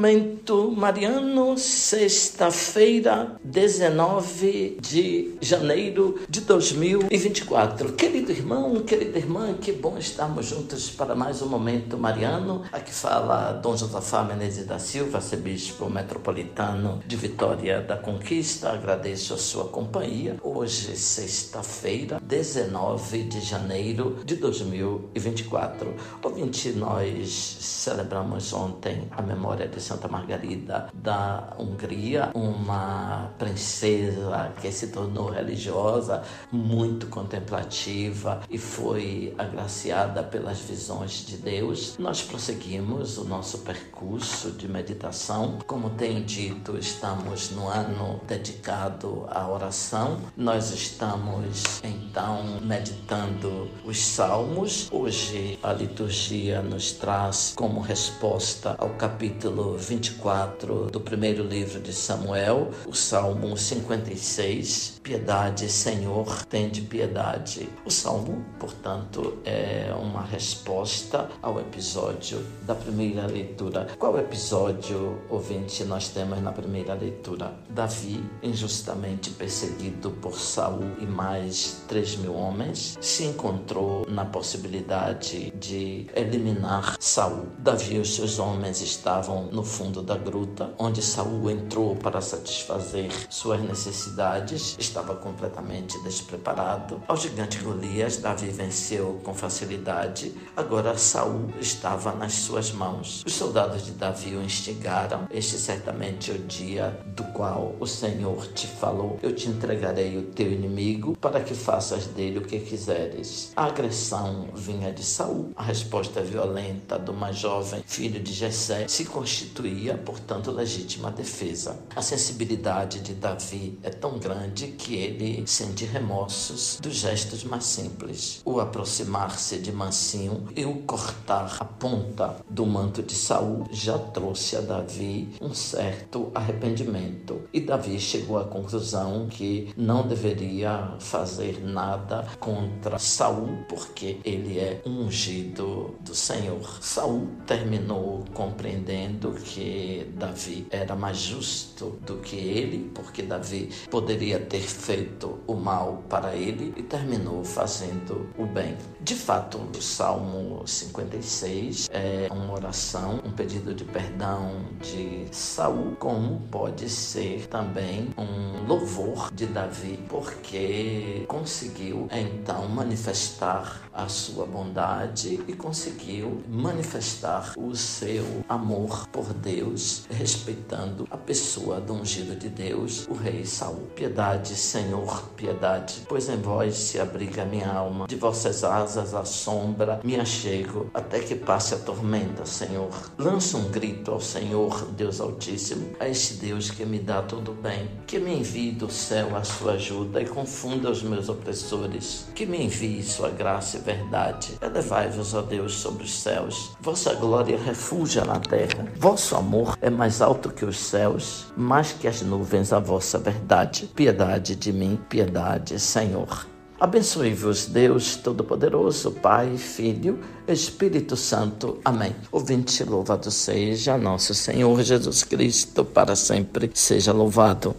também Mariano, sexta-feira, 19 de janeiro de 2024. Querido irmão, querida irmã, que bom estarmos juntos para mais um Momento Mariano. Aqui fala Dom Josafá Menezes da Silva, arcebispo metropolitano de Vitória da Conquista. Agradeço a sua companhia. Hoje, sexta-feira, 19 de janeiro de 2024. Ouvinte, nós celebramos ontem a memória de Santa Margarida da Hungria, uma princesa que se tornou religiosa, muito contemplativa e foi agraciada pelas visões de Deus. Nós prosseguimos o nosso percurso de meditação. Como tenho dito, estamos no ano dedicado à oração. Nós estamos então meditando os salmos. Hoje a liturgia nos traz como resposta ao capítulo 24 do primeiro livro de Samuel, o Salmo 56, Piedade, Senhor, tende piedade. O salmo, portanto, é uma resposta ao episódio da primeira leitura. Qual episódio, ouvinte, nós temos na primeira leitura? Davi, injustamente perseguido por Saul e mais três mil homens, se encontrou na possibilidade de eliminar Saul. Davi e os seus homens estavam no fundo da gruta, onde Saul entrou para satisfazer suas necessidades, estava completamente despreparado. Ao gigante Golias, Davi venceu com facilidade. Agora Saul estava nas suas mãos. Os soldados de Davi o instigaram. Este certamente é o dia do qual o Senhor te falou: Eu te entregarei o teu inimigo para que faças dele o que quiseres. A agressão vinha de Saul. A resposta violenta do mais jovem filho de Jessé se constituía, portanto, legítima defesa. A sensibilidade de Davi é tão grande que ele sente remorsos dos gestos mais simples. O aproximar-se de Mansinho e o cortar a ponta do manto de Saul já trouxe a Davi um certo arrependimento. E Davi chegou à conclusão que não deveria fazer nada contra Saul, porque ele é ungido do Senhor. Saul terminou compreendendo que Davi era mais justo do que ele, porque Davi poderia ter feito o mal para ele e terminou fazendo o bem. De fato, Salmo 56 é uma oração, um pedido de perdão de Saul, como pode ser também um louvor de Davi, porque conseguiu então manifestar a sua bondade e conseguiu manifestar o seu amor por Deus, respeitando a pessoa do ungido de Deus, o rei Saul. Piedade, Senhor, piedade, pois em vós se abriga minha alma, de vossas asas a sombra me achego, até que passe a tormenta, Senhor. Lança um grito ao Senhor, Deus Altíssimo, a este Deus que me dá todo bem, que me envie do céu a sua ajuda e confunda os meus opressores, que me envie sua graça e verdade. Elevai-vos, ó Deus, sobre os céus, vossa glória refugia na terra, vosso amor é mais alto que os céus, mais que as nuvens a vossa verdade. Piedade de mim, piedade, Senhor. Abençoe-vos, Deus Todo-Poderoso, Pai, Filho, Espírito Santo. Amém. Ouvinte, louvado seja nosso Senhor Jesus Cristo, para sempre seja louvado.